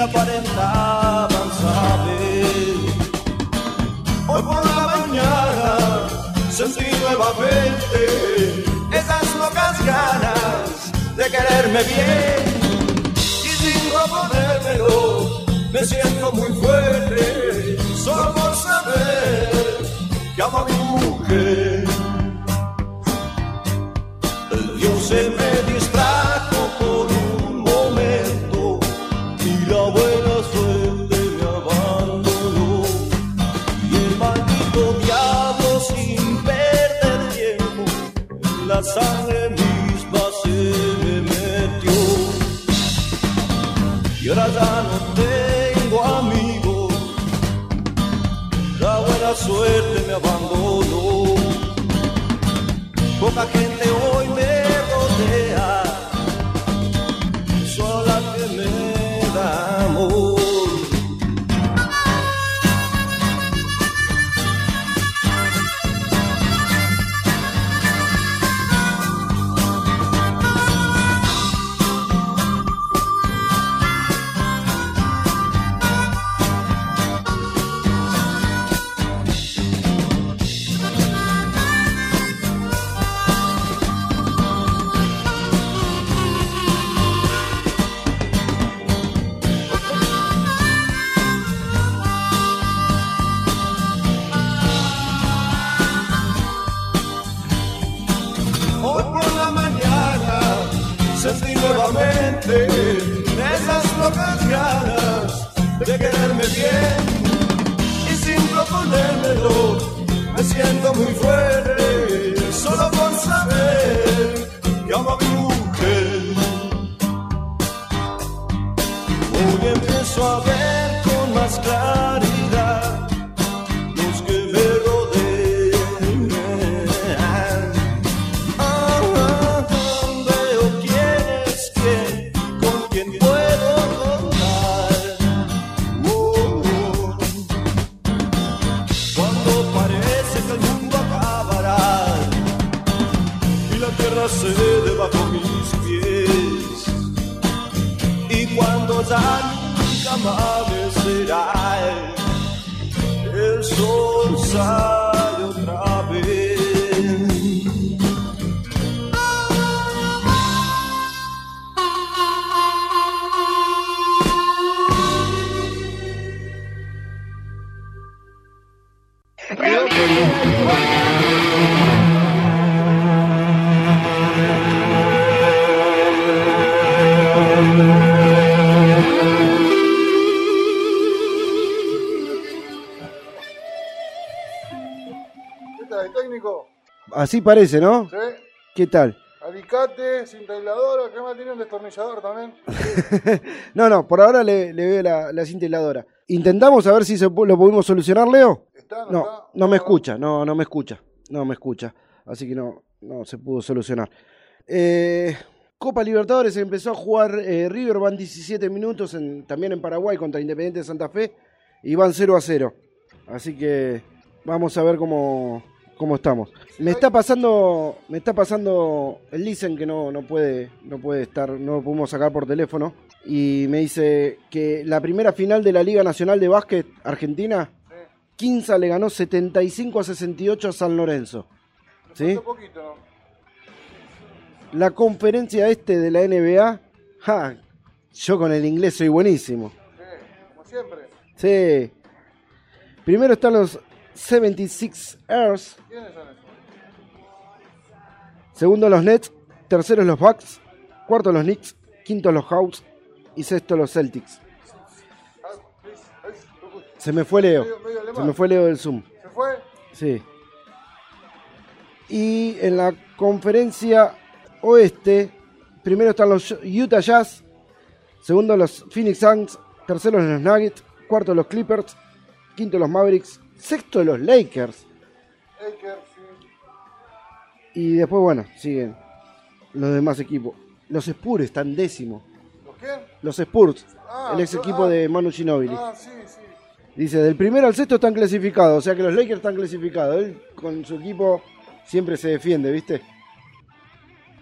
aparentaban saber. Hoy por la mañana sentí nuevamente esas locas ganas de quererme bien y sin proponérmelo me siento muy fuerte solo por saber que amo a mi mujer. Dios se me distrajo Poca gente hoy me nuevamente. Esas locas ganas de quererme bien. Y sin proponérmelo me siento muy fuerte solo por saber que amo a Así parece, ¿no? ¿Sí? ¿Qué tal? Alicate, cinta aisladora, ¿qué más tiene un destornillador también? No, no, por ahora le, le veo la, la cinta aisladora. Intentamos a ver si se, lo pudimos solucionar, Leo. ¿Está? ¿No, No, está? no me escucha, no, no me escucha, no me escucha. Así que no, no se pudo solucionar. Eh, Copa Libertadores empezó a jugar eh, River, van 17 minutos en- también en Paraguay contra Independiente de Santa Fe y van 0 a 0. Así que vamos a ver cómo, cómo estamos. Me está pasando, me está pasando el Listen que no, no puede, no puede estar, no lo pudimos sacar por teléfono. Y me dice que la primera final de la Liga Nacional de Básquet Argentina Quinza le ganó 75 a 68 a San Lorenzo. ¿Sí? Un poquito. La conferencia este de la NBA. Ja, yo con el inglés soy buenísimo. Sí, como siempre. Sí. Primero están los 76 Ers. Segundo los Nets. Tercero los Bucks. Cuarto los Knicks. Quinto los Hawks. Y sexto los Celtics. Se me fue Leo. Se me fue Leo del Zoom. ¿Se fue? Sí. Y en la conferencia oeste, primero están los Utah Jazz, segundo los Phoenix Suns, tercero los Nuggets, cuarto los Clippers, quinto los Mavericks, sexto los Lakers. Lakers, sí. Y después, bueno, siguen los demás equipos. Los Spurs están décimo. ¿Los quién? Los Spurs, Ah, el ex equipo ah. de Manu Ginobili. Ah, sí, sí. Dice, del primero al sexto están clasificados, o sea que los Lakers están clasificados. Él con su equipo siempre se defiende, ¿viste?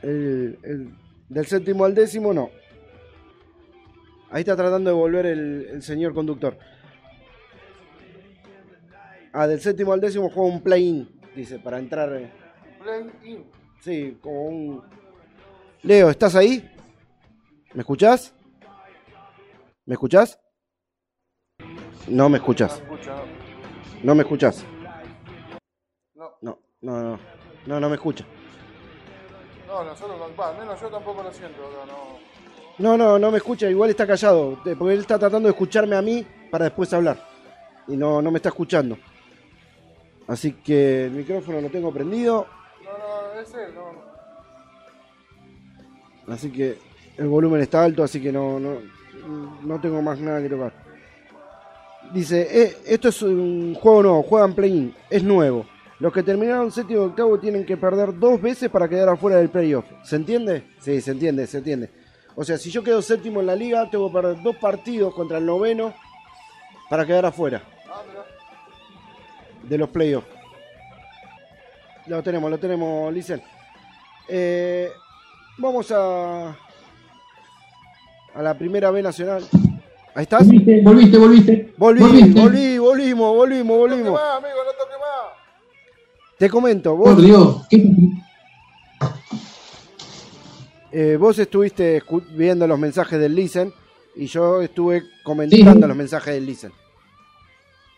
El- el- del séptimo al décimo no. Ahí está tratando de volver el, el señor conductor. Ah, del séptimo al décimo juega un play-in, dice, para entrar. eh, Play in. Sí, como un... Leo, ¿estás ahí? ¿Me escuchás? ¿Me escuchás? No me escuchás. no. Me escuchás. No, No, no, no. No, no me escucha. no, nosotros, al menos yo tampoco lo siento no. No, no, no me escucha. Igual está callado. eh, Porque él está tratando de escucharme a mí para después hablar. Y no, no me está escuchando. Así que el micrófono lo tengo prendido. No, no, es él, no. Así que el volumen está alto. Así que no, no, no tengo más nada que tocar. Dice, eh, esto es un juego nuevo. Juegan play-in. Es nuevo. Los que terminaron séptimo y octavo tienen que perder dos veces para quedar afuera del playoff. ¿Se entiende? Sí, se entiende, se entiende. O sea, si yo quedo séptimo en la liga, tengo que perder dos partidos contra el noveno para quedar afuera. De los playoffs. Lo tenemos, lo tenemos, Licen. Eh, vamos a a la primera B nacional. Ahí estás. Volviste, volviste, volviste. Volví, Volviste. volví, volvimos, volvimos, No toque volvimos. más, amigo, no toque más. Te comento, Por vos, Dios, ¿qué- eh, vos estuviste viendo los mensajes del Listen y yo estuve comentando Sí. los mensajes del Listen.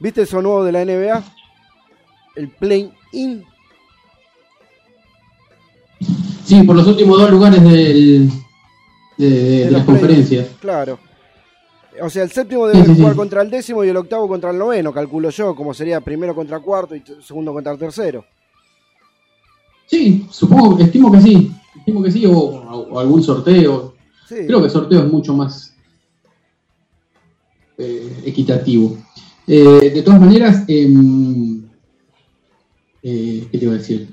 ¿Viste eso nuevo de la NBA? El play-in. Sí, por los últimos dos lugares del, de, de- de los las conferencias. Claro. O sea, el séptimo debe Sí, sí, sí. jugar contra el décimo y el octavo contra el noveno, calculo yo, como sería primero contra cuarto y segundo contra tercero. Sí, supongo, estimo que sí. Estimo que sí, o, o algún sorteo. Creo que el sorteo es mucho más eh, equitativo. Eh, de todas maneras, em, eh, ¿qué te iba a decir?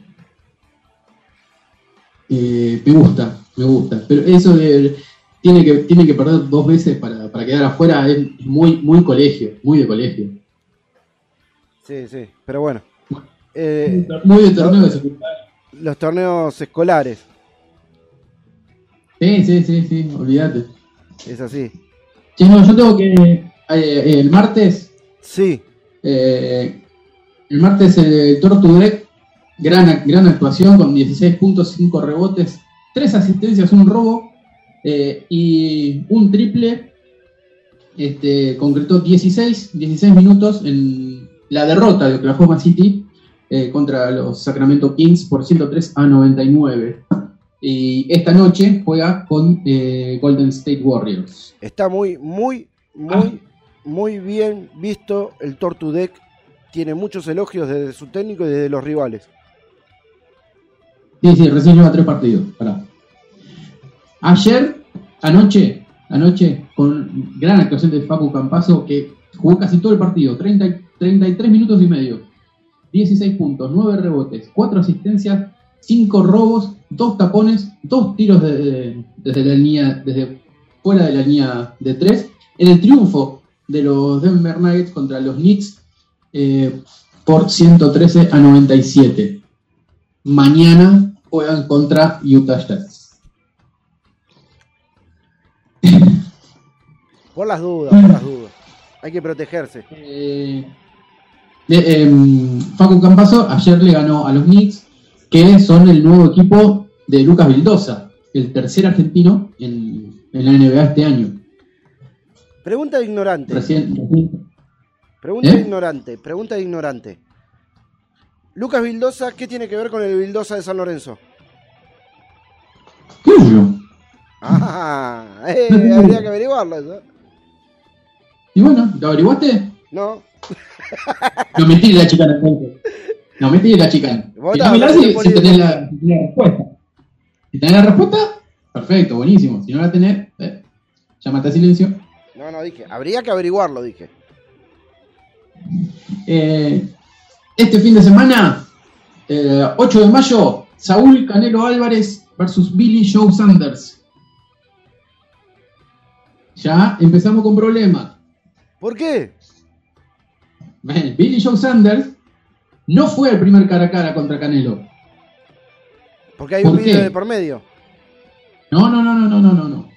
Eh, me gusta, me gusta. Pero eso de tiene que, tiene que perder dos veces para, para quedar afuera es muy, muy colegio, muy de colegio. Sí, sí. Pero bueno. Eh, Muy de torneo de secundaria. los torneos escolares, Sí, sí, sí, sí, olvídate. es así. Che, no, yo tengo que. eh, el martes Sí, Eh, el martes el Tortudrek, gran, gran actuación con 16.5 rebotes, 3 asistencias, un robo eh, y un triple. Este, concretó 16, 16 minutos en la derrota de Oklahoma City eh, contra los Sacramento Kings por 103 a 99. Y esta noche juega con eh, Golden State Warriors. está muy, muy, muy, Ah. muy bien visto el Tortu Deck. Tiene muchos elogios desde su técnico y desde los rivales. Sí, sí, recién lleva tres partidos. Pará. Ayer, anoche, anoche, con gran actuación de Facu Campazo, que jugó casi todo el partido, 30, 33 minutos y medio, 16 puntos, 9 rebotes, 4 asistencias, 5 robos, 2 tapones, 2 tiros de- de- desde la línea, desde fuera de la línea de 3, en el triunfo de los Denver Nuggets contra los Knicks eh, por 113 a 97 mañana juegan contra Utah Jazz. Por las dudas, por las dudas. Hay que protegerse. Eh, de- em, Facu Campazo ayer le ganó a los Knicks, que son el nuevo equipo de Lucas Vildosa, el tercer argentino en, en la NBA este año. Pregunta de ignorante. Recién- Pregunta ¿Eh? ignorante. Pregunta de ignorante. Lucas Vildosa, ¿qué tiene que ver con el Vildosa de San Lorenzo? ¿Qué yo? Ah, eh, habría que averiguarlo eso. Y bueno, ¿lo averiguaste? No, No, mentira la entonces. No, mentira la chicana. Vos Tirámela estabas si, si tenés la, si la respuesta. Si tenés la respuesta, perfecto, buenísimo. Si no la tenés, eh, llámate a silencio. no, no, dije. Habría que averiguarlo, dije. Eh, este fin de semana, eh, 8 de mayo, Saúl Canelo Álvarez versus Billy Joe Sanders. Ya empezamos con problemas. ¿Por qué? Billy Joe Sanders no fue el primer cara a cara contra Canelo. Porque hay un ¿Por video de por medio. No, no, no, no, no, no, no, no.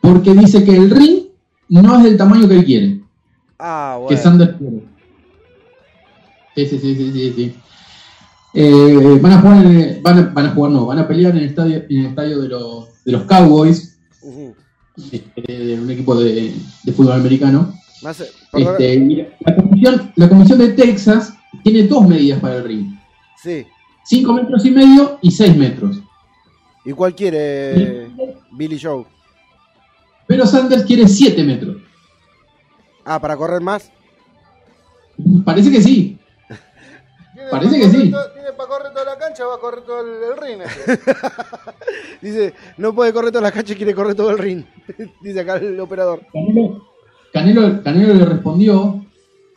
Porque dice que el ring no es del tamaño que él quiere, Ah, que bueno. Sanders quiere. Sí, sí, sí, sí, sí. sí. Eh, van a jugar, en van a, van a jugar, no, van a pelear en el estadio, en el estadio de los, de los Cowboys, este, un equipo de, de fútbol americano. Más, eh, Este, la, comisión, la comisión de Texas tiene dos medidas para el ring: Sí. 5 metros y medio y 6 metros. ¿Y cuál quiere Billy Joe? Pero Sanders quiere 7 metros. Ah, para correr más. Parece que sí. Parece pa' que correr sí. Tiene para correr toda la cancha, va a correr todo el, el ring. este. Dice, no puede correr toda la cancha y quiere correr todo el ring. Dice acá el operador. Canelo, Canelo, Canelo le respondió,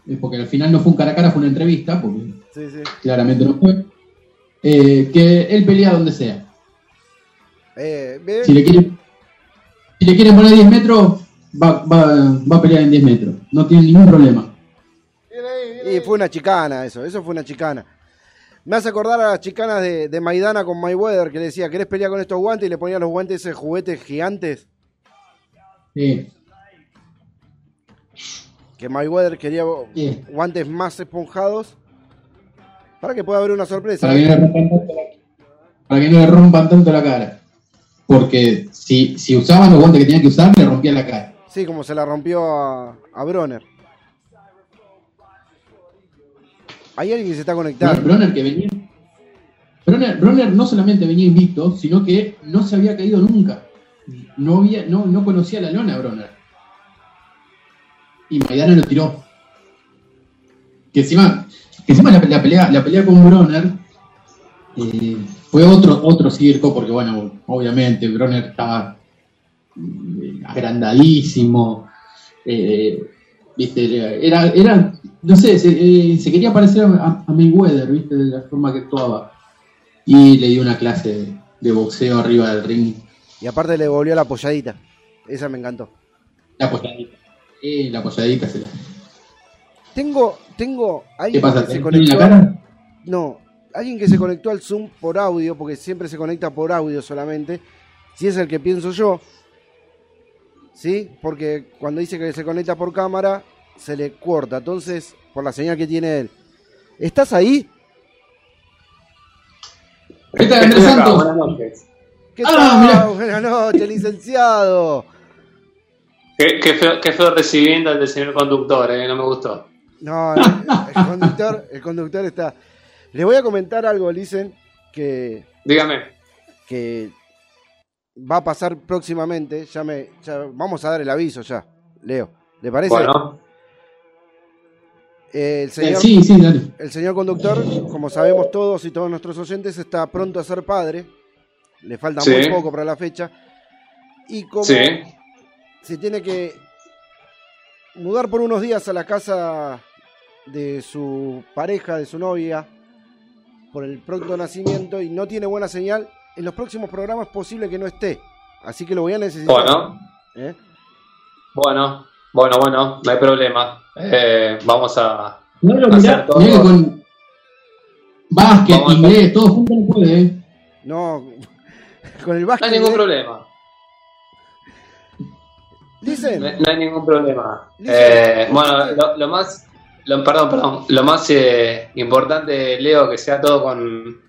eh, porque al final no fue un cara a cara, fue una entrevista, porque Sí, sí. claramente no fue, eh, que él pelea donde sea. Eh. Si le quieren, si le quieren poner 10 metros, va, va, va a pelear en 10 metros. No tiene ningún problema. Y fue una chicana eso, eso fue una chicana. Me hace acordar a las chicanas de, de Maidana con Mayweather, que le decía, ¿querés pelear con estos guantes? Y le ponía los guantes esos juguetes gigantes. Sí, Que Mayweather quería Sí. guantes más esponjados. Para que pueda haber una sorpresa. para, que no le rompan tanto la, para que no le rompan tanto la cara. Porque si, si usaban los guantes que tenían que usar, le rompían la cara. Sí, como se la rompió a, a Bronner. Hay alguien que se está conectando. Bronner que venía. Bronner, Bronner no solamente venía invicto, sino que no se había caído nunca. No, había, no, no conocía la lona Bronner. Y Maidana lo tiró. Que encima, que encima la, pelea, la pelea con Bronner eh, fue otro, otro circo, porque bueno, obviamente Bronner estaba agrandadísimo. eh, ¿viste? Era, era, no sé, se, eh, se quería parecer a, a Mayweather, ¿viste? De la forma que actuaba. Y le dio una clase de, de boxeo arriba del ring. Y aparte le volvió la apoyadita. Esa me encantó. La apoyadita. Eh, la apoyadita se la. Tengo, tengo ¿Qué alguien pasa? que se ¿Te duele la conectó. cara? No, alguien que se conectó al Zoom por audio, porque siempre se conecta por audio solamente. Si es el que pienso yo, ¿sí? Porque cuando dice que se conecta por cámara, se le corta. Entonces, por la señal que tiene él. ¿Estás ahí? ¿Qué tal, Andrés Santos? buenas noches. ¿Qué Ah, tal? Buenas noches, licenciado. Qué, qué feo, qué feo recibiendo al del señor conductor, eh, no me gustó. No, el, el conductor, el conductor está. Les voy a comentar algo, Licen, que Dígame. que va a pasar próximamente. Ya me, ya vamos a dar el aviso ya, Leo. ¿Le parece? Bueno, Eh, el Eh, señor, sí, sí, dale. el señor conductor, como sabemos todos y todos nuestros oyentes, está pronto a ser padre. Le falta Sí. muy poco para la fecha. Y como sí. se tiene que mudar por unos días a la casa de su pareja, de su novia, por el pronto nacimiento y no tiene buena señal, en los próximos programas es posible que no esté. Así que lo voy a necesitar. Bueno, ¿eh? bueno, bueno, bueno, no hay problema. Eh, vamos a. No, no, Hacer mirá, todo. con básquet, Vamos a- inglés, todo junto no puede, ¿eh? No, con el No básquet. hay ningún ¿eh? problema. Dicen, No, no hay ningún problema. Eh, bueno, lo, lo más, lo, perdón, perdón, lo más eh, importante, Leo, que sea todo con,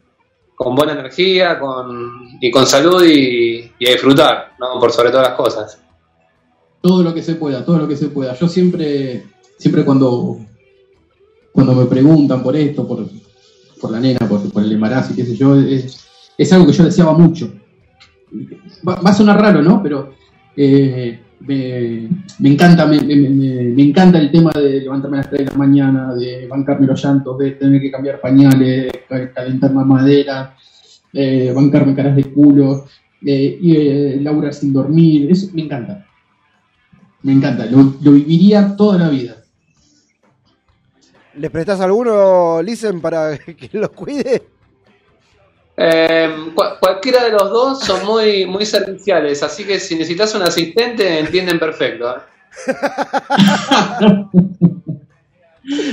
con buena energía con, y con salud y, a disfrutar, ¿no? Por sobre todas las cosas. todo lo que se pueda, todo lo que se pueda. Yo siempre, siempre cuando, cuando me preguntan por esto, por, por la nena, por, por el embarazo y qué sé yo, es, es algo que yo deseaba mucho. Va, va a sonar raro, ¿no? Pero eh, me, me encanta, me, me- me- encanta el tema de levantarme a las 3 de la mañana, de bancarme los llantos, de tener que cambiar pañales, ca- calentar más madera, eh, bancarme caras de culo, eh, y eh, Laura sin dormir, eso me encanta. Me encanta, lo, lo viviría toda la vida. ¿Le prestás alguno, Listen, para que los cuide? Eh, cua- cualquiera de los dos son muy, muy serviciales, así que si necesitas un asistente, entienden perfecto. ¿eh?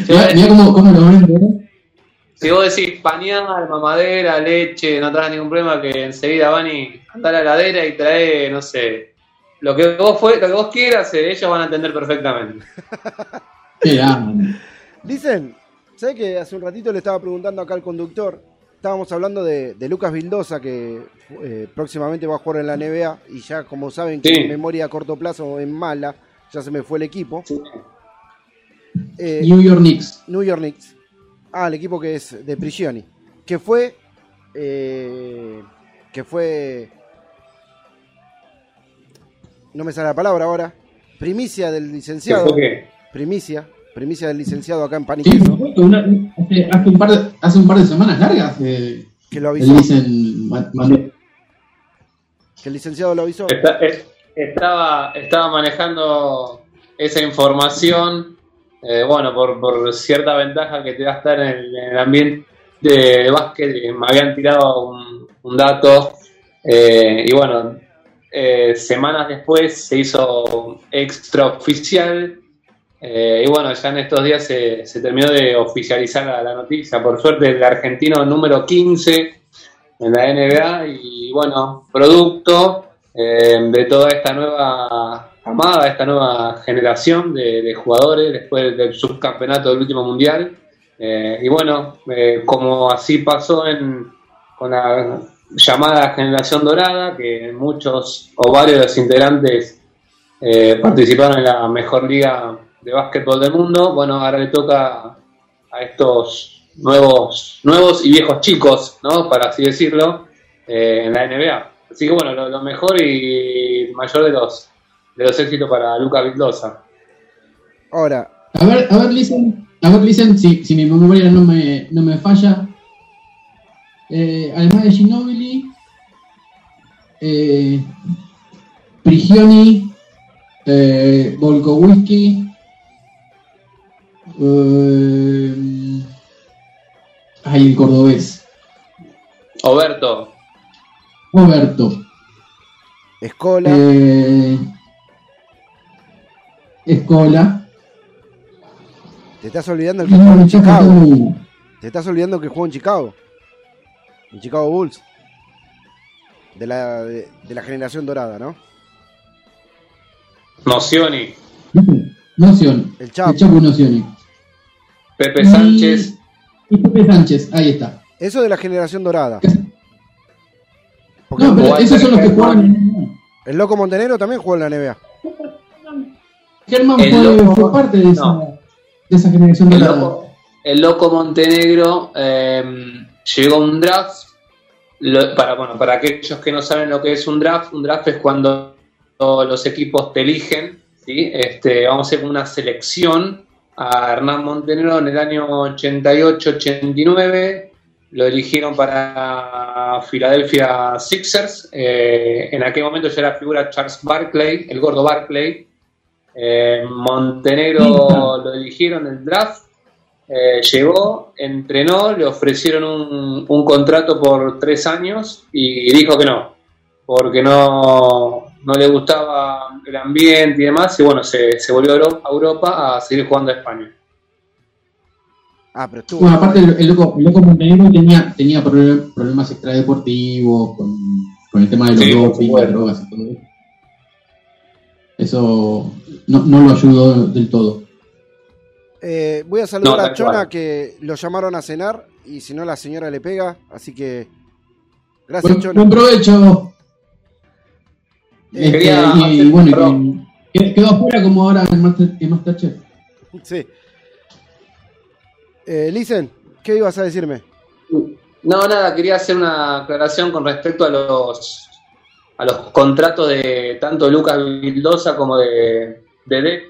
Mirá, mirá cómo, cómo lo vende, ¿eh? Si vos decís pañal, mamadera, leche, no tenés ningún problema que enseguida van y anda a la heladera y trae, no sé, lo que vos fue, lo que vos quieras, eh, ellos van a entender perfectamente. Dicen, ¿sabes que hace un ratito le estaba preguntando acá al conductor? Estábamos hablando de, de Lucas Vildosa, que eh, próximamente va a jugar en la NBA, y ya como saben que Sí. mi memoria a corto plazo es mala, ya se me fue el equipo. Eh, New York Knicks. New York Knicks. Ah, el equipo que es de Prigioni. Que fue. eh, que fue. No me sale la palabra ahora. Primicia del ¿Qué licenciado. fue qué? Primicia. Primicia del licenciado acá en Sí, por supuesto, una- hace, hace un par de, hace un par de semanas largas eh, Que lo avisó. dicen Que el licenciado lo avisó. Está- estaba, estaba manejando esa información, eh, bueno, por, por cierta ventaja que te da estar en el, en el ambiente de básquet, eh, me habían tirado un, un dato, eh, y bueno, eh, semanas después se hizo extraoficial, eh, y bueno, ya en estos días se, se terminó de oficializar la, noticia, por suerte el argentino número 15 en la NBA, y bueno, producto eh, de toda esta nueva camada, esta nueva generación de, jugadores después del subcampeonato del último mundial. Eh, y bueno, eh, como así pasó en, con la llamada generación dorada, que muchos o varios de los integrantes participaron en la mejor liga de básquetbol del mundo, bueno, ahora le toca a estos nuevos, nuevos y viejos chicos, ¿no? Para así decirlo, eh, en la NBA. Así que bueno, lo, lo mejor y mayor de los de los éxitos para Luca Vildosa. Ahora, A ver, a ver, listen, a ver, listen, si, si mi memoria no me, no me falla. Eh, además de Ginobili, eh, Prigioni, eh, Volkowski, eh, ay, el cordobés, Oberto, Roberto, Escola. eh, Escola, Te estás olvidando el que jugó en no, Chicago. no, Te estás olvidando que jugó en Chicago. En Chicago Bulls. De la, de, de la generación dorada, ¿no? Nocioni, Noción, El Chapo. el Chapo Nocioni. Pepe Sánchez, Y Pepe Sánchez, ahí está. Eso de la generación dorada. Porque No, pero esos son los que jugaban en el Loco Montenegro también jugó en la NBA. Germán El fue, loco- fue parte de esa, no. de esa generación el dorada. loco, el loco Montenegro eh, llegó a un draft. lo- para, bueno, para aquellos que no saben lo que es un draft, un draft es cuando los equipos te eligen, ¿sí? este, vamos a hacer una selección a Hernán Montenegro en el año 88-89, lo eligieron para Philadelphia Sixers, eh, en aquel momento ya era figura Charles Barkley, el gordo Barkley, eh, Montenegro lo eligieron en el draft, eh, llegó, entrenó, le ofrecieron un, un contrato por tres años y dijo que no, porque no, no le gustaba el ambiente y demás, y bueno, se, se volvió a Euro- a Europa a seguir jugando a España. Ah, pero estuvo. Bueno, aparte el, el loco, el loco Montenegro tenía, tenía problem- problemas extradeportivos con, con el tema de los Sí, doping, las drogas y todo eso. Eso no, no lo ayudó del todo. Eh, voy a saludar No, a Chona cual. que lo llamaron a cenar y si no la señora le pega, así que gracias Buen, Chona. buen provecho. Este, Quería y, hacer- bueno, y perdón. que- quedó afuera como ahora en, Master, en Masterchef. Sí. Eh, Listen, ¿qué ibas a decirme? No, nada, quería hacer una aclaración con respecto a los a los contratos de tanto Lucas Vildosa como de, de Deck.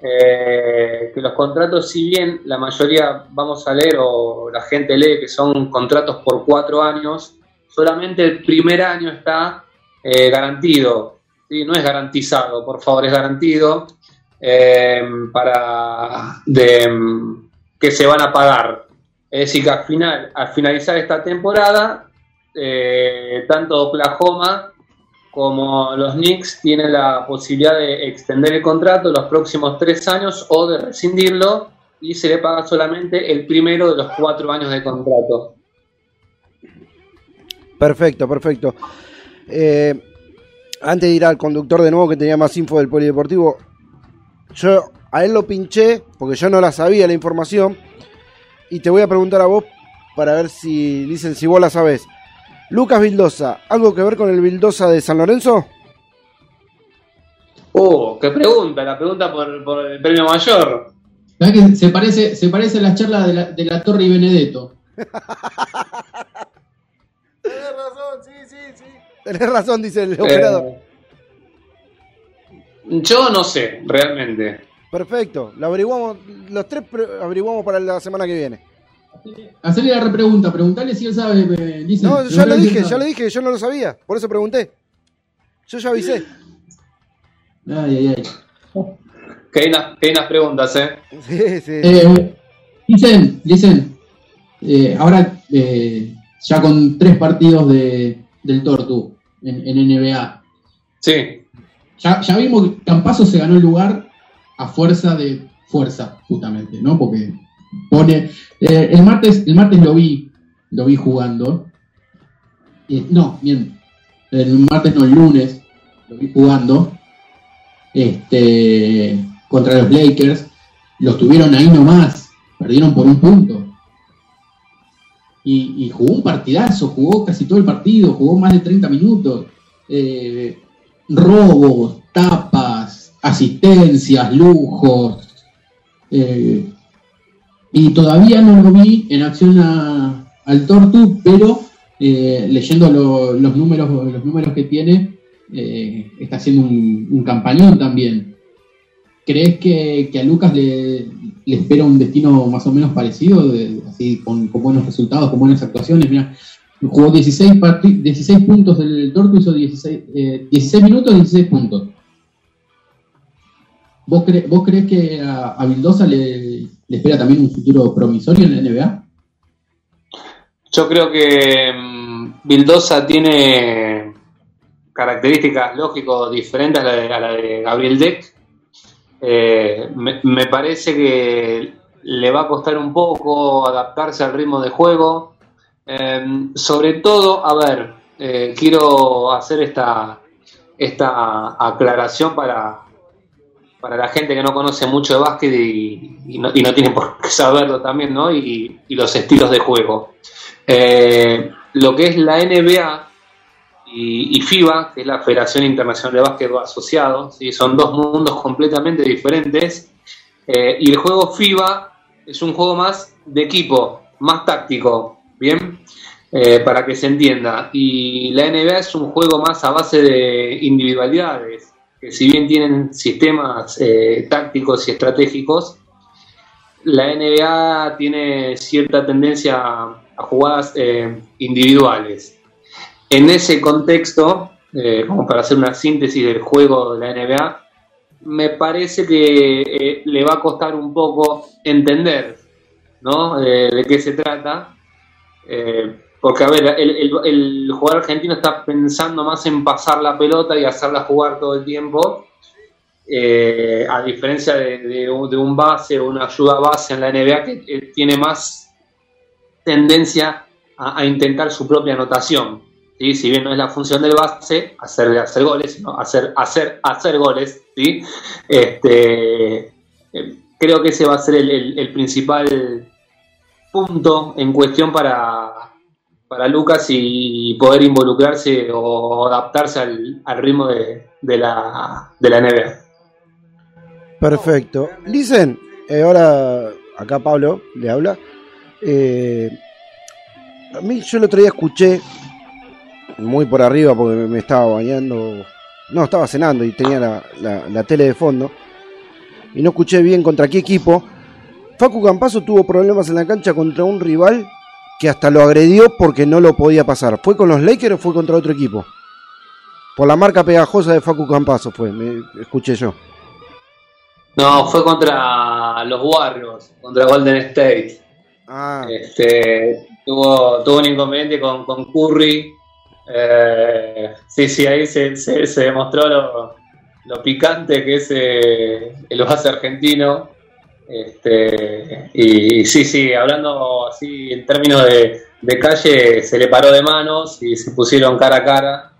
Eh, que los contratos, si bien la mayoría vamos a leer o la gente lee que son contratos por cuatro años, solamente el primer año está eh, garantido. ¿sí? No es garantizado, por favor, es garantido eh, para que se van a pagar. Es decir, que al, final, al finalizar esta temporada, eh, tanto Oklahoma como los Knicks tienen la posibilidad de extender el contrato los próximos tres años o de rescindirlo y se le paga solamente el primero de los cuatro años de contrato. Perfecto, perfecto. Eh, antes de ir al conductor de nuevo que tenía más info del polideportivo, yo a él lo pinché porque yo no la sabía la información y te voy a preguntar a vos para ver si dicen si vos la sabés. Lucas Vildosa, ¿algo que ver con el Vildosa de San Lorenzo? Oh, qué pregunta, la pregunta por, por el premio mayor. ¿Sabés que se parece, se parece a la charla de la, de la Torre y Benedetto? Tenés razón, sí, sí, sí. Tenés razón, dice el operador. Eh, yo no sé, realmente. Perfecto, lo averiguamos, los tres averiguamos para la semana que viene. Hacerle la repregunta, preguntarle si él sabe. eh, dice, No, ya lo dije, ya lo dije, yo no lo sabía, por eso pregunté. Yo ya avisé. Ay, ay, ay. Que hay unas, que hay unas preguntas, ¿eh? Sí, sí. Eh, dicen, dicen, eh, ahora eh, ya con tres partidos de, del Tortu en, en NBA, Sí, ya, ya vimos que Campazo se ganó el lugar a fuerza de fuerza, justamente, ¿no? Porque pone. eh, el martes, el martes lo vi, lo vi jugando. Eh, no, bien. El martes no, el lunes lo vi jugando. Este contra los Lakers. Los tuvieron ahí nomás. Perdieron por un punto. Y, jugó un partidazo, jugó casi todo el partido, jugó más de 30 minutos. Eh, robos, tapas, asistencias, lujos. eh, y todavía no lo vi en acción al Tortu, pero eh, leyendo lo- los, números, los números que tiene, está haciendo un, un campañón también. ¿Crees que, que a Lucas le, le espera un destino más o menos parecido, de- así con, con buenos resultados, con buenas actuaciones? Mira, jugó 16, parti- 16 puntos el Tortu, hizo 16, eh, 16 minutos, 16 puntos. ¿Vos, cre- vos crees que a, a Vildosa le, le espera también un futuro promisorio en la NBA? yo creo que mm, Vildosa tiene características lógicos diferentes a la de, a la de Gabriel Deck. Eh, me, parece que le va a costar un poco adaptarse al ritmo de juego. Eh, sobre todo, a ver, eh, quiero hacer esta, esta aclaración para, para la gente que no conoce mucho de básquet y, no, y no tiene por qué saberlo también, ¿no? Y, y los estilos de juego. Eh, lo que es la NBA y, FIBA, que es la Federación Internacional de Básquetbol Asociado, ¿sí? son dos mundos completamente diferentes. Eh, y el juego FIBA es un juego más de equipo, más táctico, ¿bien? Eh, para que se entienda. Y la NBA es un juego más a base de individualidades, que si bien tienen sistemas eh, tácticos y estratégicos, la NBA tiene cierta tendencia a jugadas individuales. En ese contexto, eh, como para hacer una síntesis del juego de la NBA, me parece que eh, le va a costar un poco entender ¿no? De qué se trata. Eh, porque, a ver, el, jugador argentino está pensando más en pasar la pelota y hacerla jugar todo el tiempo. a diferencia de, un, base o una ayuda base en la NBA que tiene más tendencia a intentar su propia anotación. ¿Sí? Si bien no es la función del base, hacer, hacer goles, sino hacer, hacer, hacer goles. ¿sí? Este, eh, creo que ese va a ser el, el- principal punto en cuestión para, para Lucas y poder involucrarse o adaptarse al, ritmo de, de la, de la NBA. Perfecto. Listen, eh, ahora acá Pablo le habla. Eh, a mí yo el otro día escuché muy por arriba porque me, estaba bañando. No, estaba cenando y tenía la, la- la tele de fondo. Y no escuché bien contra qué equipo. Facu Campazo tuvo problemas en la cancha contra un rival que hasta lo agredió porque no lo podía pasar. ¿Fue con los Lakers o fue contra otro equipo? Por la marca pegajosa de Facu Campazo fue, me escuché yo. No, fue contra los Warriors, contra Golden State. Ah, Este, tuvo, tuvo un inconveniente con, con Curry. Eh, sí, sí, ahí se, se, demostró lo, lo picante que es eh, el base argentino. Este, y, sí, sí, hablando así en términos de, calle, se le paró de manos y se pusieron cara a cara.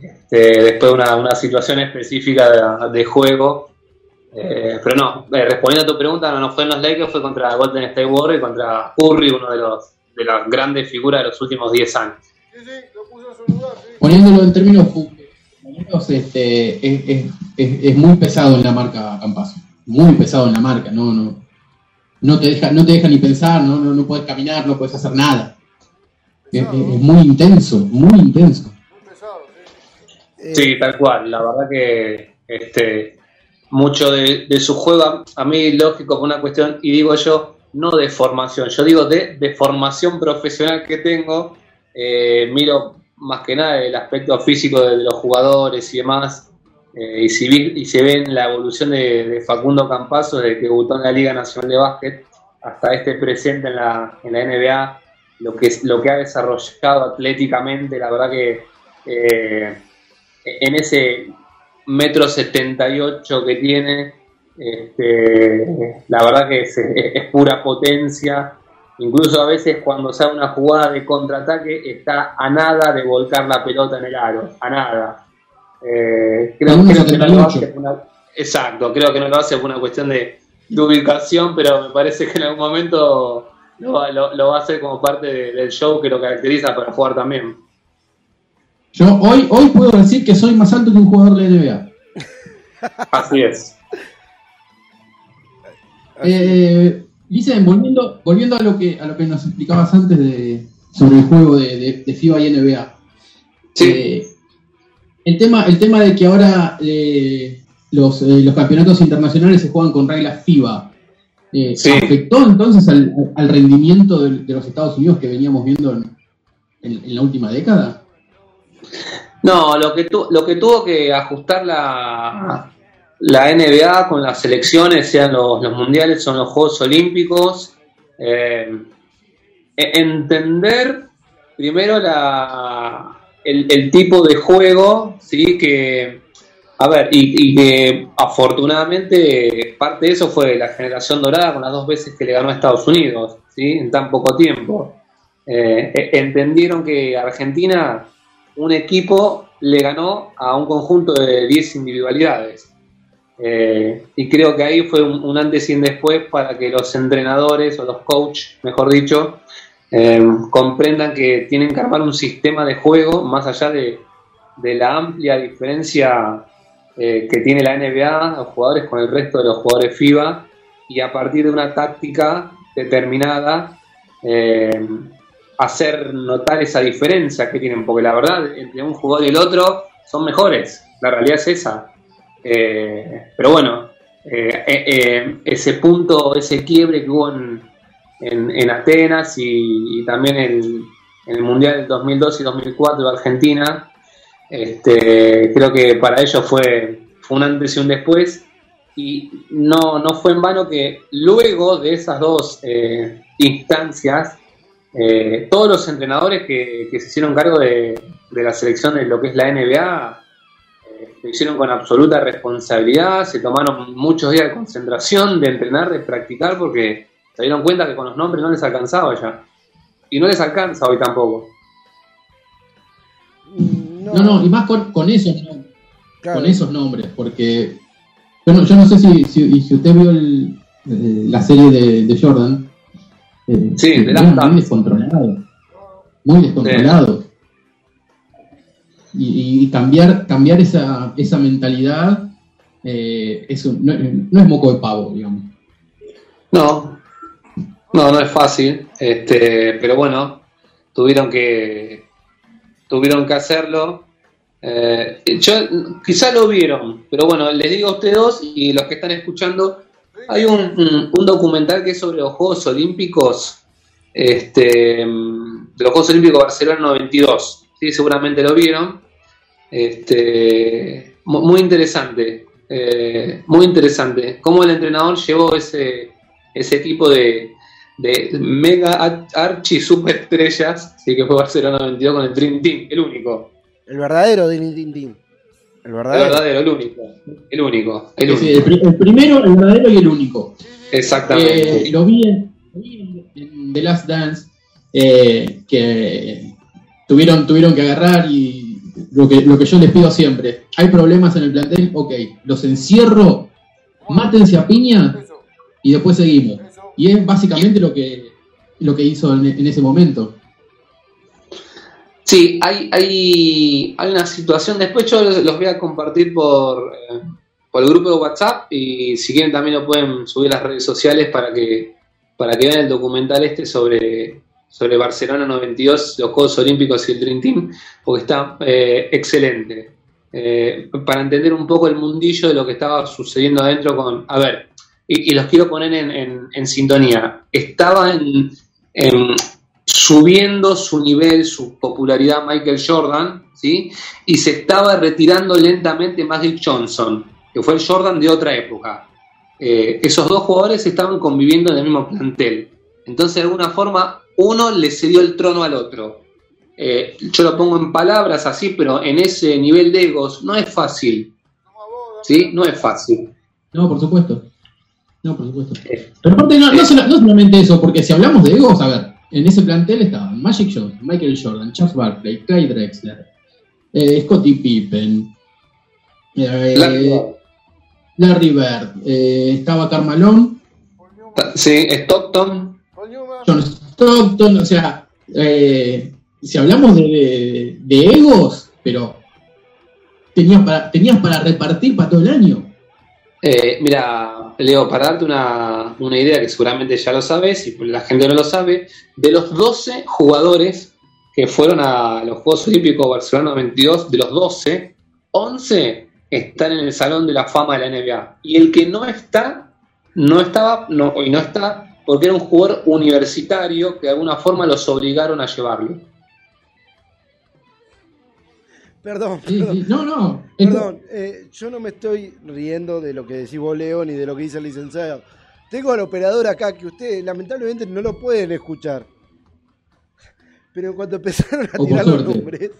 Este, después de una, una situación específica de, de juego. Eh, pero no, eh, respondiendo a tu pregunta, no, no fue en los Lakers, fue contra Golden State Warriors y contra Curry, uno de los de las grandes figuras de los últimos 10 años. Poniéndolo en términos futboleros, este, es, es- es- es muy pesado en la marca Campazo. Muy pesado en la marca, no, no. No te deja, no te deja ni pensar, no, no, no puedes caminar, no puedes hacer nada. Es, es- es muy intenso, muy intenso. Muy pesado, sí. eh, Sí, tal cual. La verdad que este mucho de, de su juego, a- a mí lógico, por una cuestión, y digo yo, no de formación, yo digo de, de formación profesional que tengo, eh, miro más que nada el aspecto físico de, los jugadores y demás, eh, y, si vi- y se ven la evolución de, Facundo Campazo desde que debutó en la Liga Nacional de Básquet hasta este presente en la, en la NBA, lo que, lo que ha desarrollado atléticamente, la verdad que eh, en ese metro 78 que tiene, este, la verdad que es pura potencia. Incluso a veces cuando sale una jugada de contraataque está a nada de volcar la pelota en el aro, a nada. Eh, creo, que no lo 1.78. hace por una, exacto, creo que no lo hace por una cuestión de, de ubicación, pero me parece que en algún momento lo, va- lo- lo va a hacer como parte de- del show que lo caracteriza para jugar también. Yo hoy, hoy puedo decir que soy más alto que un jugador de NBA. Así es. Eh, dicen, volviendo, volviendo a lo que a lo que nos explicabas antes de, sobre el juego de, de- de FIBA y NBA. Sí. Eh, el tema, el tema de que ahora eh, los, eh, los campeonatos internacionales se juegan con reglas FIBA. eh, Sí. ¿Afectó entonces al, al rendimiento de, de los Estados Unidos que veníamos viendo en, en- en la última década? No, lo que, tu- lo que tuvo que ajustar la, la NBA con las selecciones, sean los, los mundiales, son los Juegos Olímpicos. eh, e- entender primero la, el, tipo de juego, ¿sí? Que, a ver, y, y que afortunadamente parte de eso fue la generación dorada con las dos veces que le ganó a Estados Unidos, ¿sí? En tan poco tiempo. Eh, e- entendieron que Argentina un equipo le ganó a un conjunto de 10 individualidades. Eh, y creo que ahí fue un, antes y un después para que los entrenadores o los coaches, mejor dicho, eh, comprendan que tienen que armar un sistema de juego más allá de, de la amplia diferencia eh, que tiene la NBA, los jugadores con el resto de los jugadores FIBA, y a partir de una táctica determinada, hacer notar esa diferencia que tienen, porque la verdad, entre un jugador y el otro son mejores, la realidad es esa. Eh, pero bueno, eh, eh, ese punto, ese quiebre que hubo en, en- en Atenas y, también en el Mundial del 2002 y 2004 de Argentina, este, creo que para ellos fue, fue un antes y un después. Y no, no fue en vano que luego de esas dos instancias, todos los entrenadores que, que se hicieron cargo de, de la selección de lo que es la NBA lo hicieron con absoluta responsabilidad, se tomaron muchos días de concentración, de entrenar, de practicar, porque se dieron cuenta que con los nombres no les alcanzaba ya. Y no les alcanza hoy tampoco. mm, No, no, y más con, con esos nombres. claro. con esos nombres, porque yo no, yo no sé si, si, usted vio el, eh, la serie de, de Jordan. eh, Sí, de muy descontrolado. Muy descontrolado. Y, cambiar, cambiar esa, esa mentalidad eh, es un- no, es moco de pavo, digamos. No, no, no es fácil, este, pero bueno, tuvieron que tuvieron que hacerlo. Eh, yo quizá lo vieron, pero bueno, les digo a ustedes dos y los que están escuchando, hay un, un- documental que es sobre los Juegos Olímpicos, este, de los Juegos Olímpicos Barcelona 92, sí, seguramente lo vieron, este, mu- muy interesante, eh, muy interesante, cómo el entrenador llevó ese ese equipo de, de mega ar- archi superestrellas, sí que fue Barcelona 92 con el Dream Team, el único, El verdadero de Tintín. El el verdadero. verdadero, el único, el único, el Sí, único, el, pri- el primero, el verdadero y el único. exactamente. Eh, lo vi en, lo vi en- en The Last Dance, eh, que tuvieron, tuvieron que agarrar y lo que, lo que yo les pido siempre, hay problemas en el plantel, ok, los encierro, mátense a piña y después seguimos. Y es básicamente lo que, lo que hizo en, ese momento. Sí, hay, hay, hay una situación, después yo los los voy a compartir por, eh, por el grupo de WhatsApp y si quieren también lo pueden subir a las redes sociales para que, para que vean el documental este sobre, sobre Barcelona 92, los Juegos Olímpicos y el Dream Team, porque está eh, excelente. Eh, para entender un poco el mundillo de lo que estaba sucediendo adentro con... A ver, y, los quiero poner en, sintonía. Estaba en, en- subiendo su nivel, su popularidad Michael Jordan, ¿sí? Y se estaba retirando lentamente Magic Johnson, que fue el Jordan de otra época. Eh, esos dos jugadores estaban conviviendo en el mismo plantel. Entonces, de alguna forma, uno le cedió el trono al otro. Eh, yo lo pongo en palabras así, pero en ese nivel de egos no es fácil, ¿sí? No es fácil. No, por supuesto. No, por supuesto. Eh, Pero aparte, no, no, sola- no solamente eso, porque si hablamos de egos, a ver, en ese plantel estaban Magic Johnson, Michael Jordan, Charles Barkley, Clyde Drexler, eh, Scottie Pippen, eh, Larry Bird. Larry Bird, eh, estaba Carmalón, Sí, Stockton, John O sea, eh, si hablamos de egos, pero tenías para, tenías para repartir para todo el año. Eh, mira, Leo, para darte una, una idea que seguramente ya lo sabes y la gente no lo sabe, de los 12 jugadores que fueron a los Juegos Olímpicos Barcelona 92, de los 12, 11 están en el Salón de la Fama de la NBA. Y el que no está, no estaba, no, y no está, porque era un jugador universitario que de alguna forma los obligaron a llevarlo. Perdón, perdón. No, no. Perdón, eh, yo no me estoy riendo de lo que decís vos, Leo, ni de lo que dice el licenciado. Tengo al operador acá que ustedes lamentablemente no lo pueden escuchar. Pero cuando empezaron a O tirar los nombres,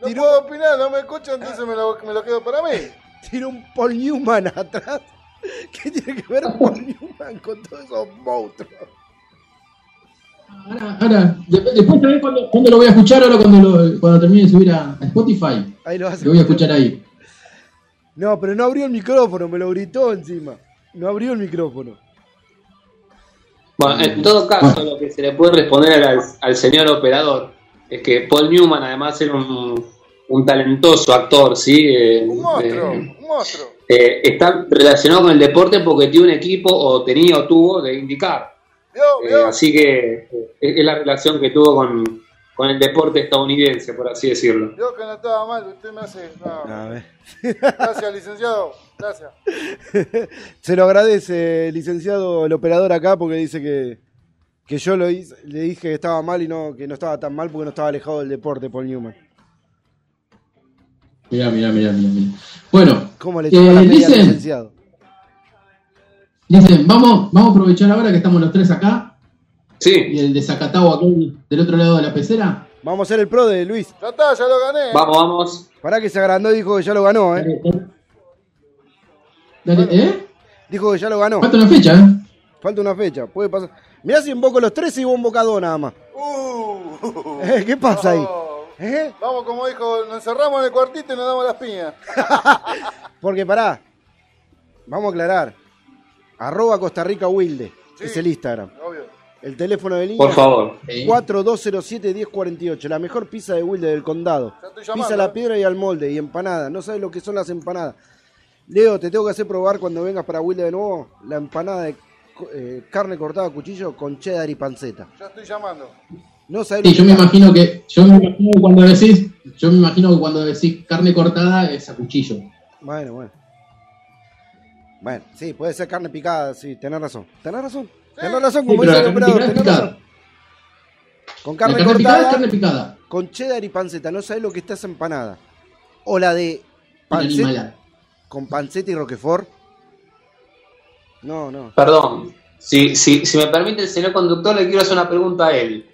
no tiró- puedo opinar, no me escuchan, entonces me lo, me lo quedo para mí. tiró un Paul Newman atrás. ¿Qué tiene que ver Paul Newman con todos esos monstruos? Ahora, ahora, de- después también cuando, cuando lo voy a escuchar, ahora cuando, lo, cuando termine de subir a, a Spotify, Ahí lo vas a lo voy a escuchar ahí. No, pero no abrió el micrófono, me lo gritó encima. No abrió el micrófono. Bueno, en todo caso, lo que se le puede responder al, al señor operador es que Paul Newman, además, era un, un talentoso actor, ¿sí? Eh, Un monstruo, eh, un monstruo. Eh, está relacionado con el deporte porque tiene un equipo, o tenía o tuvo, de indicar. Eh, así que eh, es la relación que tuvo con, con el deporte estadounidense, por así decirlo. Vio que no estaba mal, usted me hace. no. A ver. Gracias, licenciado. Gracias. Se lo agradece, licenciado, el operador acá, porque dice que, que yo lo hice, le dije que estaba mal y no, que no estaba tan mal porque no estaba alejado del deporte, Paul Newman. Mirá, mirá, mirá, mirá. mirá. Bueno, ¿Cómo le Eh, dicen- licenciado? dicen, vamos, vamos a aprovechar ahora que estamos los tres acá Sí, y el desacatado aquel del otro lado de la pecera. Vamos a hacer el pro de Luis. Ya está, ya lo gané. vamos, vamos. Pará que se agrandó y dijo que ya lo ganó, ¿eh? Dale, ¿eh? Dijo que ya lo ganó. Falta una fecha, ¿eh? Falta una fecha, puede pasar. Mirá si invoco los tres y vos invocás dos nada más. Uh. Eh, ¿Qué pasa ahí? ¿Eh? Vamos, como dijo, nos encerramos en el cuartito y nos damos las piñas. Porque pará, vamos a aclarar. Arroba Costa Rica Wilde. Sí. Es el Instagram. Obvio. El teléfono de línea. Por favor. Sí. 4207-1048. La mejor pizza de Wilde del condado. Ya estoy llamando, Pizza a la eh. piedra y al molde. Y empanada. No sabes lo que son las empanadas. Leo, te tengo que hacer probar cuando vengas para Wilde de nuevo la empanada de eh, carne cortada a cuchillo con cheddar y panceta. Ya estoy llamando. No sabes Sí, lo yo me imagino que, yo me imagino que cuando decís, yo me imagino que cuando decís carne cortada es a cuchillo. Bueno, bueno. Bueno, sí, puede ser carne picada, sí, tenés razón. Tenés razón. Tenés razón, como dice el operador, picada es tenés picada. razón. Con carne, carne picada cortada, carne picada. con cheddar y panceta, no sabes lo que está esa empanada. O la de panceta, con panceta y roquefort. No, no. Perdón. Si, si, si me permite el señor conductor, le quiero hacer una pregunta a él.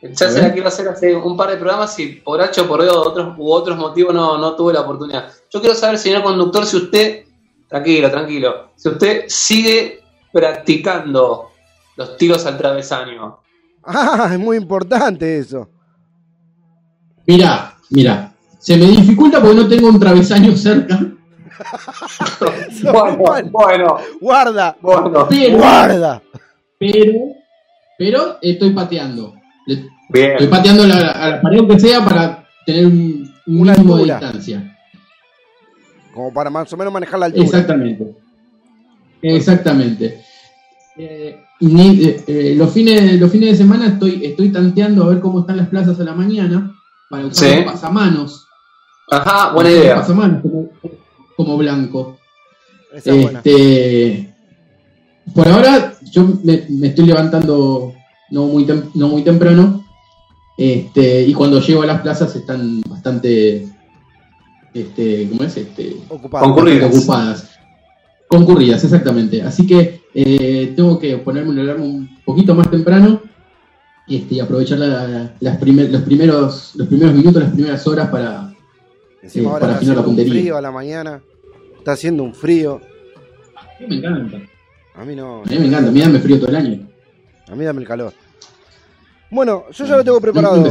Ya se la quiero hacer hace un par de programas y por H o por B o otros, u otros motivos no, no tuve la oportunidad. Yo quiero saber, señor conductor, si usted, tranquilo, tranquilo, si usted sigue practicando los tiros al travesaño. Ah, es muy importante eso. Mira, mira, se me dificulta porque no tengo un travesaño cerca, bueno, bueno, Guarda, bueno. pero, guarda. pero, pero estoy pateando. Le- Estoy pateando la, a la pared que sea para tener un, un Una mínimo altura. de distancia. Como para más o menos manejar la altura. Exactamente. Exactamente. Eh, ni- eh, eh, los, fines, los fines de semana estoy, estoy tanteando a ver cómo están las plazas a la mañana para usar Sí. los pasamanos. Ajá, buena los idea. pasamanos como, como blanco. Esa es buena. Este, por ahora yo me, me estoy levantando no muy, tem- no muy temprano este, y cuando llego a las plazas están bastante, este, ¿cómo es? Este, Ocupado. Concurrido. bastante ocupadas. Concurridas, exactamente. Así que eh, tengo que ponerme una alarma un poquito más temprano este, y aprovechar la- las primer- los, primeros, los primeros minutos, las primeras horas para... Eh, ahora para está afinar la haciendo un puntería. frío a la mañana. Está haciendo un frío. A mí me encanta. A mí no. A mí me encanta, a mí dame frío todo el año. A mí dame el calor. Bueno, yo ya lo tengo preparado.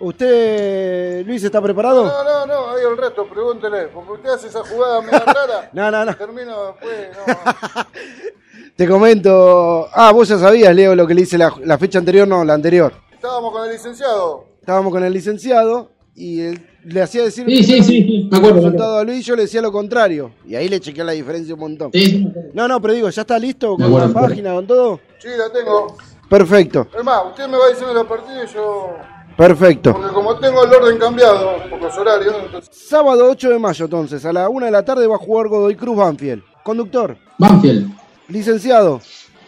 ¿Usted, Luis, está preparado? No, no, no, ahí el resto, pregúntele. Porque usted hace esa jugada media rara. No, no, no. Termino después, no. Te comento. Ah, vos ya sabías, Leo, lo que le hice la, la fecha anterior, no, la anterior. Estábamos con el licenciado. Estábamos con el licenciado y él le hacía decir Sí, sí, sí, sí, me acuerdo. resultado a Luis y yo le decía lo contrario. Y ahí le chequeé la diferencia un montón. Sí. No, no, pero digo, ¿ya está listo con acuerdo, la página, con todo? Sí, la tengo. Perfecto, Es más, usted me va diciendo los partidos y yo. perfecto. Porque como tengo el orden cambiado por los horarios, entonces. Sábado 8 de mayo, entonces, a la 1 de la tarde va a jugar Godoy Cruz Banfield. Conductor, Banfield. licenciado,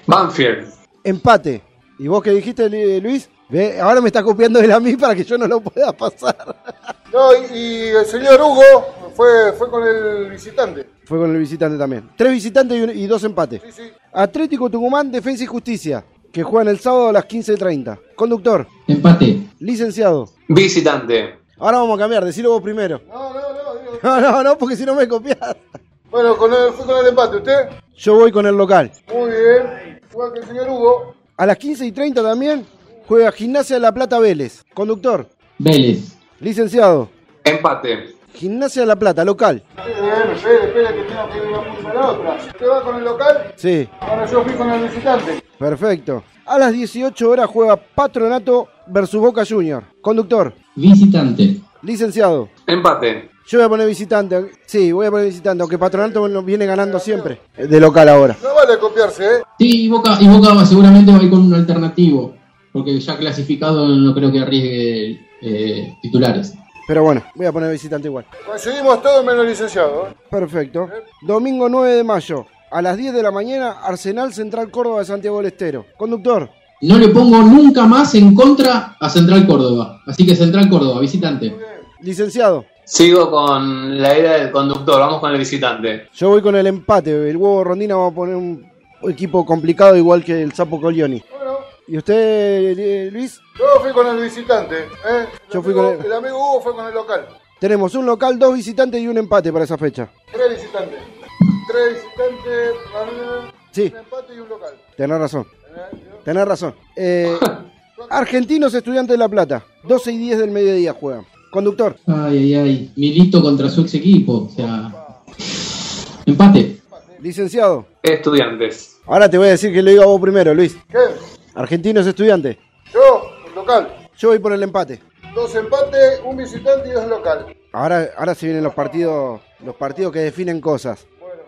Banfield. empate. ¿Y vos qué dijiste, Luis? Ve, ahora me está copiando de la mí para que yo no lo pueda pasar. No, y, y el señor Hugo fue, fue con el visitante. Fue con el visitante también. Tres visitantes y, un- y dos empates. Sí, sí. Atlético Tucumán, Defensa y Justicia, que juegan el sábado a las 15.30. Conductor, Empate. licenciado. Visitante. Ahora vamos a cambiar, decilo vos primero. No, no, no. digo- No, no, no, porque si no me copias. Bueno, con el, fue con el empate. ¿Usted? Yo voy con el local. Muy bien. Igual que el señor Hugo. A las 15.30 también juega Gimnasia de la Plata Vélez. Conductor, Vélez. licenciado. Empate. Gimnasia de la Plata, local. Espere, espere que tengo que ir una a la otra. ¿Usted va con el local? Sí, Ahora yo fui con el visitante. perfecto. A las 18 horas juega Patronato versus Boca Junior. Conductor, Visitante. licenciado. Empate. Yo voy a poner visitante. Sí, voy a poner visitante, aunque Patronato nos viene ganando siempre. De local ahora. No vale copiarse, ¿eh? Sí, y Boca, y Boca seguramente va a ir con un alternativo. Porque ya clasificado no creo que arriesgue eh, titulares. Pero bueno, voy a poner visitante igual. Conseguimos todo menos licenciado. ¿eh? Perfecto. Domingo 9 de mayo, a las 10 de la mañana, Arsenal Central Córdoba de Santiago del Estero. Conductor, No le pongo nunca más en contra a Central Córdoba. Así que Central Córdoba, visitante. licenciado. Sigo con la idea del conductor. Vamos con el visitante. Yo voy con el empate. El huevo Rondina va a poner un equipo complicado igual que el Sapo Colioni. ¿Y usted, Luis? yo fui con el visitante. ¿eh? El Yo fui amigo- con el- El amigo Hugo fue con el local. Tenemos un local, dos visitantes y un empate para esa fecha. Tres visitantes. Tres visitantes, Sí. un empate y un local. Tenés razón. ¿Eh? Tenés razón. Eh, Argentinos Estudiantes de La Plata. 12 y 10 del mediodía juegan. Conductor, Ay, ay, ay. Milito contra su ex equipo. O sea. Empate. licenciado. Estudiantes. Ahora te voy a decir que lo diga vos primero, Luis. ¿Qué? Argentinos estudiantes. Yo, local. Yo voy por el empate. Dos empates, un visitante y dos local. Ahora, ahora se vienen los partidos, los partidos que definen cosas. Bueno.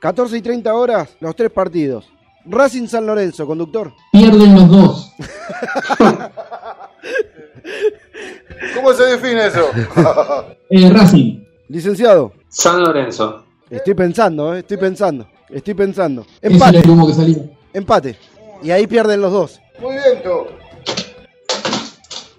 14 y 30 horas, los tres partidos. Racing San Lorenzo, conductor. Pierden los dos. ¿Cómo se define eso? Eh, Racing. Licenciado, San Lorenzo. estoy pensando, eh, estoy pensando, estoy pensando. Empate, el humo que salía. empate. Y ahí pierden los dos. Muy bien, tú.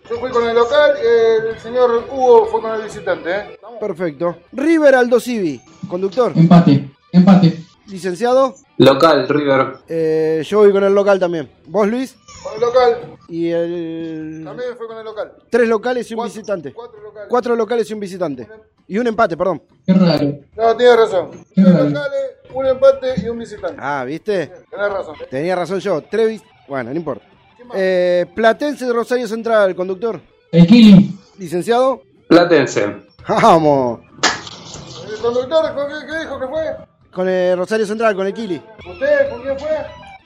Yo fui con el local, el señor Hugo fue con el visitante, ¿eh? Perfecto. River Aldo Civi, conductor. Empate. Empate. Licenciado, Local, River. eh, yo voy con el local también. ¿Vos, Luis? Con el local, Y el... también fue con el local. Tres locales y un Cuatro- visitante. Cuatro locales. Cuatro locales y un visitante. Y un empate, perdón. Qué raro. No, tienes razón. Qué Tres raro. locales, un empate y un visitante. Ah, ¿viste? Tenés razón. Tenía razón yo. Tres vis- Bueno, no importa. Eh, Platense de Rosario Central, conductor. El Kili. Licenciado. Platense. Vamos. ¿El conductor con qué, qué dijo que fue? Con el Rosario Central, con el Kili. ¿Usted con quién fue?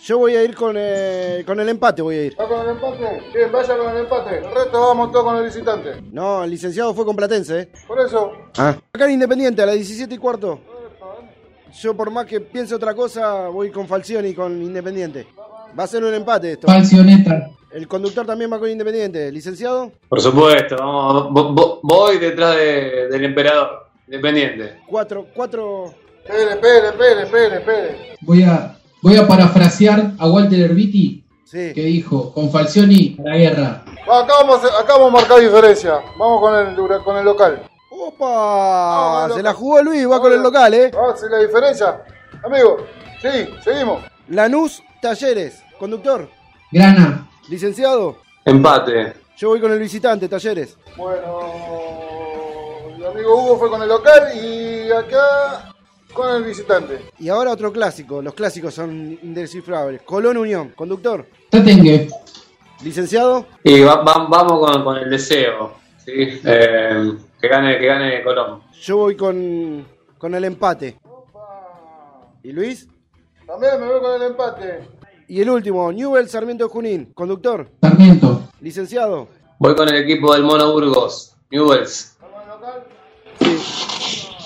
Yo voy a ir con, eh, con el empate, voy a ir. ¿Va con el empate? Bien, vaya con el empate. El resto vamos todos con el visitante. No, el licenciado fue con Platense, ¿eh? Por eso, Ah. Acá en Independiente, a las 17 y cuarto. Yo por más que piense otra cosa, voy con Falcioni y con Independiente. Va a ser un empate esto. Falcioneta. El conductor también va con Independiente. ¿Licenciado? Por supuesto, vamos, vo- vo- voy detrás de- del emperador. Independiente. Cuatro, cuatro... espere, espere, espere, espere, espere. Voy a, voy a parafrasear a Walter Herbiti Sí. que dijo, con Falcioni a la guerra. Acá vamos, a- acá vamos a marcar diferencia. Vamos con el, con el local. ¡Opa! Se la jugó Luis, va con el local, ¿eh? ¿Va a hacer la diferencia? Amigo, sí, seguimos. Lanús Talleres, conductor. Grana. Licenciado, Empate. yo voy con el visitante, Talleres. Bueno, el amigo Hugo fue con el local y acá con el visitante. Y ahora otro clásico, los clásicos son indescifrables. Colón Unión, conductor. Tatengue. Licenciado, Y va- va- vamos con, con el deseo. ¿sí? Eh, que gane, que gane Colón. yo voy con, con el empate. ¿Y Luis? También me voy con el empate. Y el último, Newell Sarmiento Junín, conductor. Sarmiento. Licenciado, Voy con el equipo del Mono Burgos. Newells.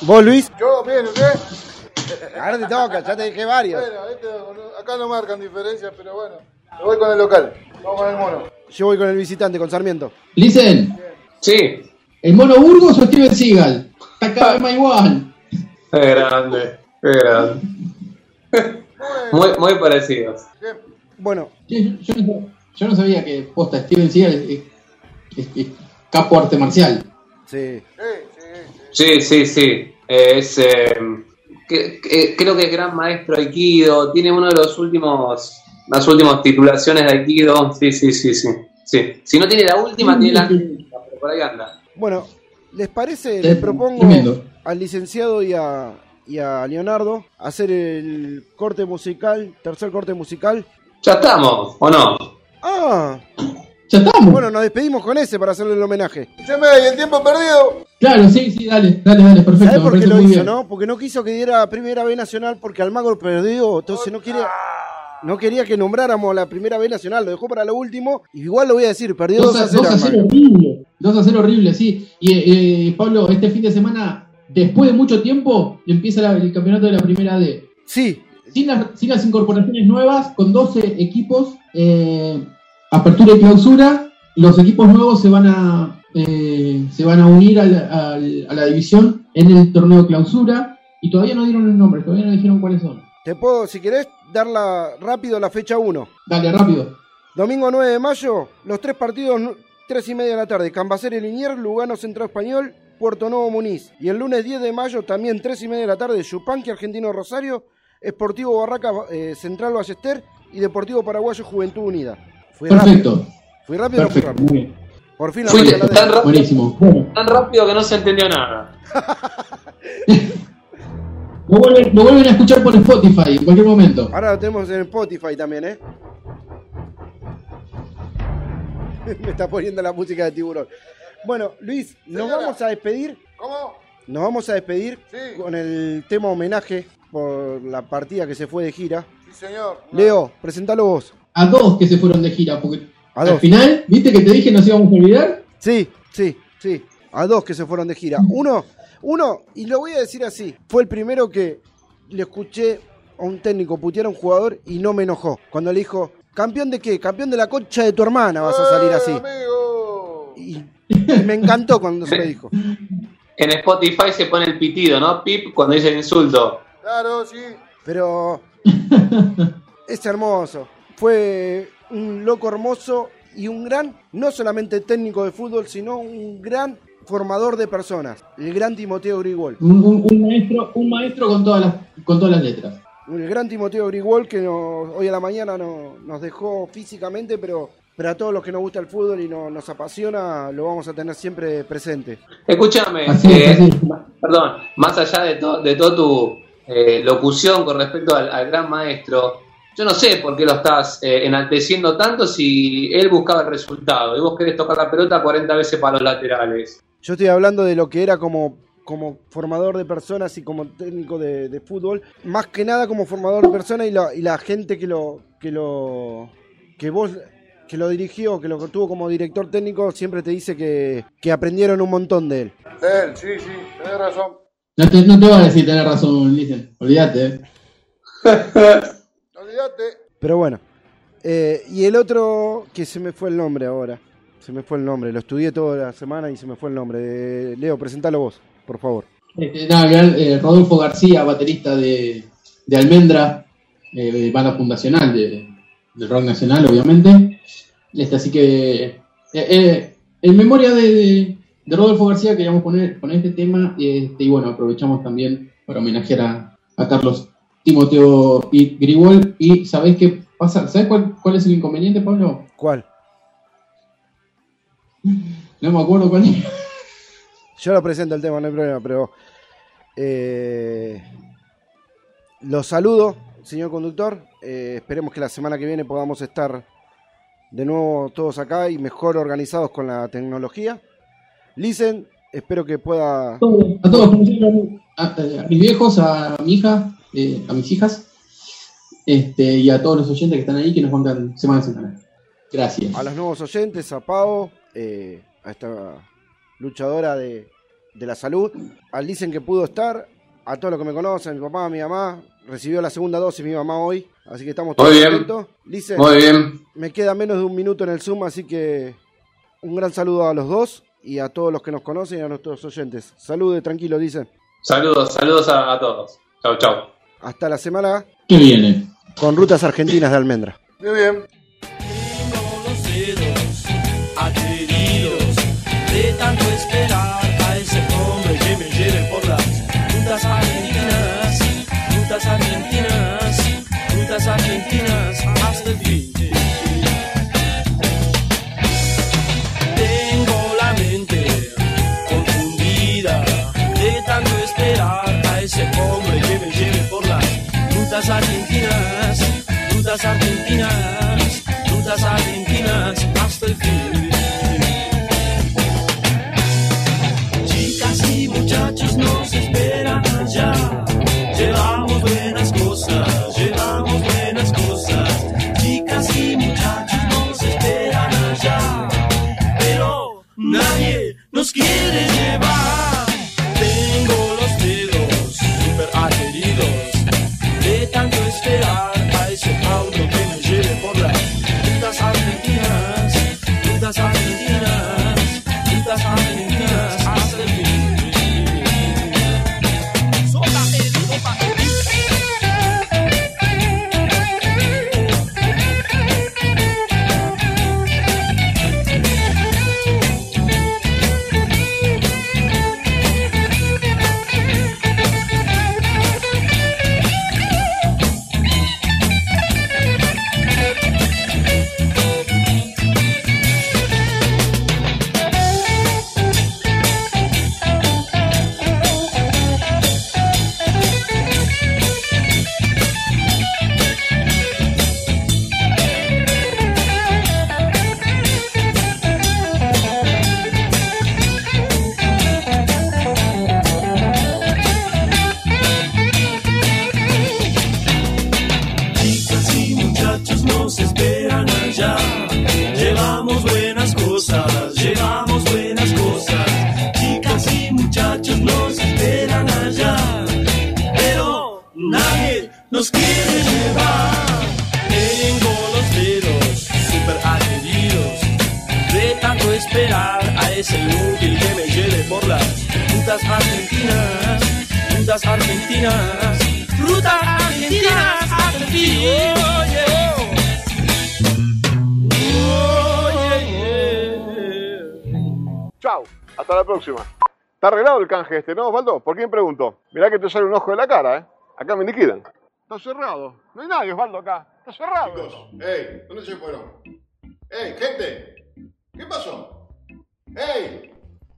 ¿Vos Luis? Yo, bien, ¿usted? Ahora te toca, ya te dejé varios. Bueno, este, acá no marcan diferencias, pero bueno. Me voy con el local. Vamos con el mono. Yo voy con el visitante, con Sarmiento. Licen. Sí. ¿El Mono Burgos o Steven Seagal? Está cada vez más igual. Qué grande. Qué grande. Muy, muy parecidos. Bueno, Yo, yo no, yo no sabía que posta Steven Seagal es, es- es- es capo arte marcial. sí. Sí, sí, sí. Sí, sí, sí. Eh, Es, eh, que- que- creo que es gran maestro Aikido. Tiene uno de los últimos, las últimas titulaciones de Aikido. Sí, sí, sí, sí. sí. Si no tiene la última, tiene la última, pero por ahí anda. Bueno, ¿les parece? Sí, Les propongo tremendo. al licenciado y a, y a Leonardo hacer el corte musical, tercer corte musical. Ya estamos, ¿o no? Ah, Ya estamos. bueno, nos despedimos con ese para hacerle el homenaje. Escúcheme, ¿y el tiempo perdido? Claro, sí, sí, dale, dale, dale, perfecto. ¿Sabes me por qué lo hizo, bien. no? Porque no quiso que diera Primera B Nacional porque Almagro perdió, entonces no quería, no quería que nombráramos la Primera B Nacional, lo dejó para lo último. Igual lo voy a decir, perdió 2 2 a a, 0. 2 a 0 Almagro. horrible. 2 a 0 horrible, sí. Y eh, eh, Pablo, este fin de semana, después de mucho tiempo, empieza la- el campeonato de la primera D. Sí, Sin las, sin las incorporaciones nuevas, con 12 equipos, eh, apertura y clausura, los equipos nuevos se van a, eh, se van a unir al- al- a la división en el torneo de clausura y todavía no dieron el nombre, todavía no dijeron cuáles son. te puedo, si querés, darla rápido la fecha 1. Dale, rápido. Domingo 9 de mayo, los tres partidos, 3 y media de la tarde. Cambaceres Linier, Lugano Central Español, Puerto Nuevo Muniz. Y el lunes 10 de mayo, también 3 y media de la tarde, Yupanqui Argentino Rosario, Esportivo Barraca eh, Central Ballester y Deportivo Paraguayo Juventud Unida. Fui rápido. Perfecto, Fui rápido, no fui perfecto, rápido. muy bien. Por fin la fecha la tan de- rápido, Buenísimo. Tan rápido que no se entendió nada. lo vuelven, lo vuelven a escuchar por Spotify en cualquier momento. Ahora lo tenemos en Spotify también, ¿eh? Me está poniendo la música de tiburón. Bueno, Luis, nos vamos a despedir ¿Cómo? Nos vamos a despedir Sí. con el tema homenaje por la partida que se fue de gira. Sí, señor. Leo, presentalo vos. A dos que se fueron de gira, porque A al dos. final, ¿viste que te dije nos íbamos a olvidar? Sí, sí, sí. A dos que se fueron de gira. Uno, uno, y lo voy a decir así, fue el primero que le escuché a un técnico putear a un jugador y no me enojó. Cuando le dijo, ¿campeón de qué? Campeón de la concha de tu hermana vas a salir ¡Eh, así. amigo! Y, y me encantó cuando se lo dijo. En Spotify se pone el pitido, ¿no? Pip cuando dice el insulto. Claro, sí. Pero es hermoso. Fue un loco hermoso y un gran, no solamente técnico de fútbol, sino un gran formador de personas. El gran Timoteo Grigol. Un, un- un maestro, un maestro con todas las, con todas las letras. El gran Timoteo Grigol que nos- hoy a la mañana no- nos dejó físicamente, pero, pero a todos los que nos gusta el fútbol y no- nos apasiona, lo vamos a tener siempre presente. Escúchame, es, eh, perdón, más allá de, to- de toda tu eh, locución con respecto al, al gran maestro, yo no sé por qué lo estás eh, enalteciendo tanto si él buscaba el resultado y vos querés tocar la pelota 40 veces para los laterales. Yo estoy hablando de lo que era como, como formador de personas y como técnico de, de fútbol, más que nada como formador de personas y la, y la gente que lo, que lo que vos que lo dirigió, que lo tuvo como director técnico, siempre te dice que, que aprendieron un montón de él. Él, sí, sí, tenés razón. No te, no te a decir tener razón, dicen. Olvídate. eh. Olvídate. Pero bueno. Eh, y el otro, que se me fue el nombre ahora. Se me fue el nombre. Lo estudié toda la semana y se me fue el nombre. Eh, Leo, presentalo vos, por favor. Este, nada, ver, eh, Rodolfo García, baterista de, de Almendra, eh, banda fundacional de, del rock nacional, obviamente. Este, así que, eh, eh, en memoria de, de- de Rodolfo García, queríamos poner, poner este tema. este, y bueno, aprovechamos también para homenajear a, a Carlos Timoteo y Grigol. Y ¿sabés qué pasa? ¿Sabés cuál, cuál es el inconveniente, Pablo? ¿Cuál? No me acuerdo cuál es. Yo lo presento el tema, no hay problema, pero eh, los saludo, señor conductor. Eh, esperemos que la semana que viene podamos estar de nuevo todos acá y mejor organizados con la tecnología. Listen, espero que pueda. a todos, a mis viejos, a mi hija, eh, a mis hijas, este, y a todos los oyentes que están ahí que nos bancan semana a semana. Gracias. A los nuevos oyentes, a Pau, eh, a esta luchadora de, de la salud, al Listen que pudo estar, a todos los que me conocen, mi papá, mi mamá, recibió la segunda dosis mi mamá hoy, así que estamos todos Muy bien. contentos. Listen, Muy bien. Me queda menos de un minuto en el Zoom, así que un gran saludo a los dos y a todos los que nos conocen y a nuestros oyentes. Salude, tranquilo, dice. Saludos, saludos a, a todos. Chau, chau. Hasta la semana ¿Qué viene? con Rutas Argentinas de Almendra. Muy bien. Tengo los dedos adheridos de tanto esperar argentinas, rutas argentinas, Arreglado el canje este, ¿no, Osvaldo? ¿Por quién pregunto? Mirá que te sale un ojo de la cara, ¿eh? Acá me liquidan. Está cerrado. No hay nadie, Osvaldo, acá. Está cerrado. Chicos, ¡Ey! ¿Dónde se fueron? ¡Ey, gente! ¿Qué pasó? ¡Ey!